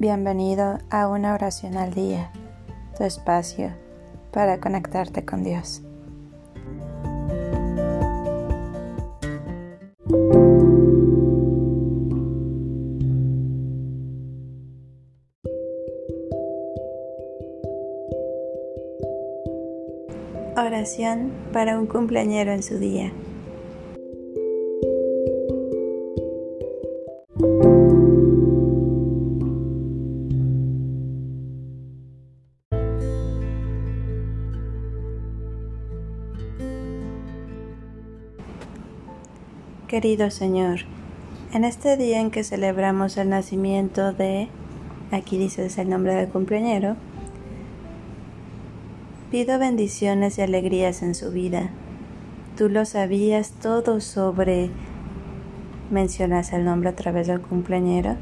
Bienvenido a una oración al día, tu espacio para conectarte con Dios. Oración para un cumpleañero en su día. Querido Señor, en este día en que celebramos el nacimiento de, aquí dices el nombre del cumpleañero, pido bendiciones y alegrías en su vida. Tú lo sabías todo sobre, mencionas el nombre a través del cumpleañero,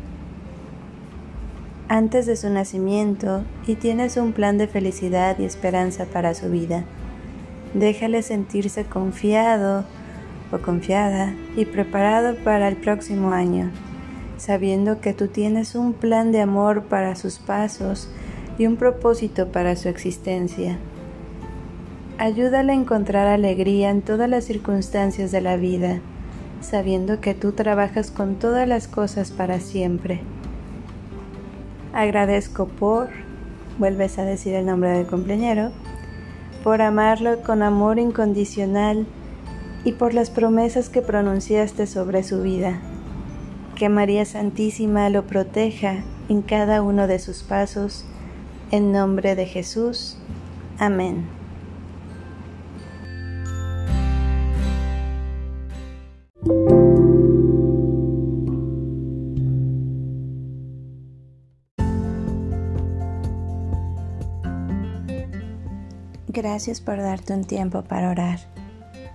antes de su nacimiento y tienes un plan de felicidad y esperanza para su vida. Déjale sentirse confiado, confiada y preparado para el próximo año, sabiendo que tú tienes un plan de amor para sus pasos y un propósito para su existencia. Ayúdale a encontrar alegría en todas las circunstancias de la vida, sabiendo que tú trabajas con todas las cosas para siempre. Agradezco por, vuelves a decir el nombre del cumpleañero, por amarlo con amor incondicional y por las promesas que pronunciaste sobre su vida. Que María Santísima lo proteja en cada uno de sus pasos. En nombre de Jesús. Amén. Gracias por darte un tiempo para orar